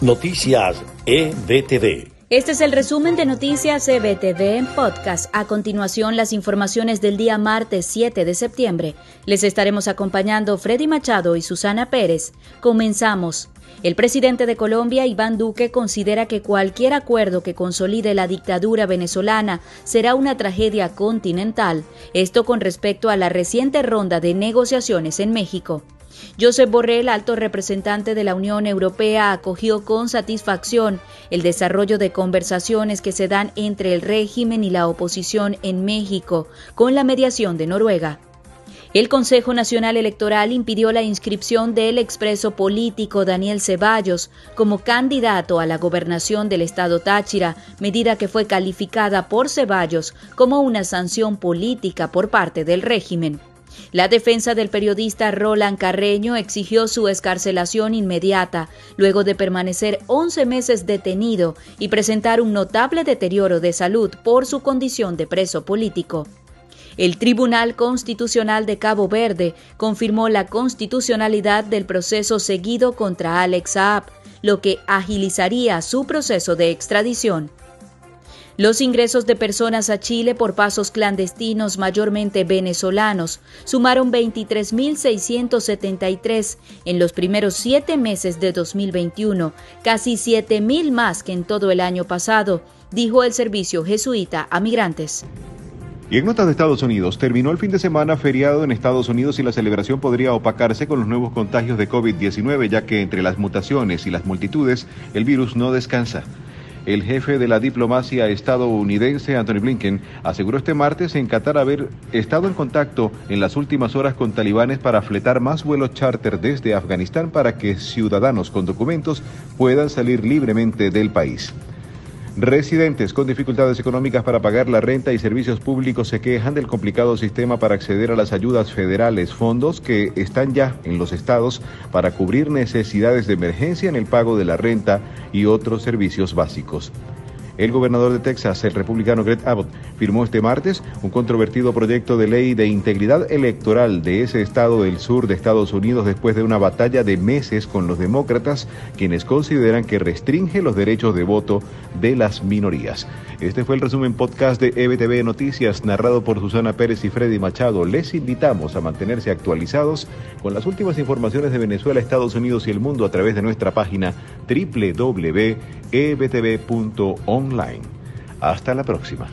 Noticias EBTV. Este es el resumen de Noticias EBTV en podcast. A continuación, las informaciones del día martes 7 de septiembre. Les estaremos acompañando Freddy Machado y Susana Pérez. Comenzamos. El presidente de Colombia, Iván Duque, considera que cualquier acuerdo que consolide la dictadura venezolana será una tragedia continental. Esto con respecto a la reciente ronda de negociaciones en México. Josep Borrell, alto representante de la Unión Europea, acogió con satisfacción el desarrollo de conversaciones que se dan entre el régimen y la oposición en México, con la mediación de Noruega. El Consejo Nacional Electoral impidió la inscripción del expreso político Daniel Ceballos como candidato a la gobernación del estado Táchira, medida que fue calificada por Ceballos como una sanción política por parte del régimen. La defensa del periodista Roland Carreño exigió su escarcelación inmediata, luego de permanecer 11 meses detenido y presentar un notable deterioro de salud por su condición de preso político. El Tribunal Constitucional de Cabo Verde confirmó la constitucionalidad del proceso seguido contra Alex Saab, lo que agilizaría su proceso de extradición. Los ingresos de personas a Chile por pasos clandestinos, mayormente venezolanos, sumaron 23.673 en los primeros siete meses de 2021, casi 7.000 más que en todo el año pasado, dijo el servicio jesuita a migrantes. Y en notas de Estados Unidos, terminó el fin de semana feriado en Estados Unidos y la celebración podría opacarse con los nuevos contagios de COVID-19, ya que entre las mutaciones y las multitudes, el virus no descansa. El jefe de la diplomacia estadounidense, Anthony Blinken, aseguró este martes en Qatar haber estado en contacto en las últimas horas con talibanes para fletar más vuelos charter desde Afganistán para que ciudadanos con documentos puedan salir libremente del país. Residentes con dificultades económicas para pagar la renta y servicios públicos se quejan del complicado sistema para acceder a las ayudas federales, fondos que están ya en los estados para cubrir necesidades de emergencia en el pago de la renta y otros servicios básicos. El gobernador de Texas, el republicano Greg Abbott, firmó este martes un controvertido proyecto de ley de integridad electoral de ese estado del sur de Estados Unidos después de una batalla de meses con los demócratas, quienes consideran que restringe los derechos de voto de las minorías. Este fue el resumen podcast de EBTV Noticias, narrado por Susana Pérez y Freddy Machado. Les invitamos a mantenerse actualizados con las últimas informaciones de Venezuela, Estados Unidos y el mundo a través de nuestra página www ebtv.online. Hasta la próxima.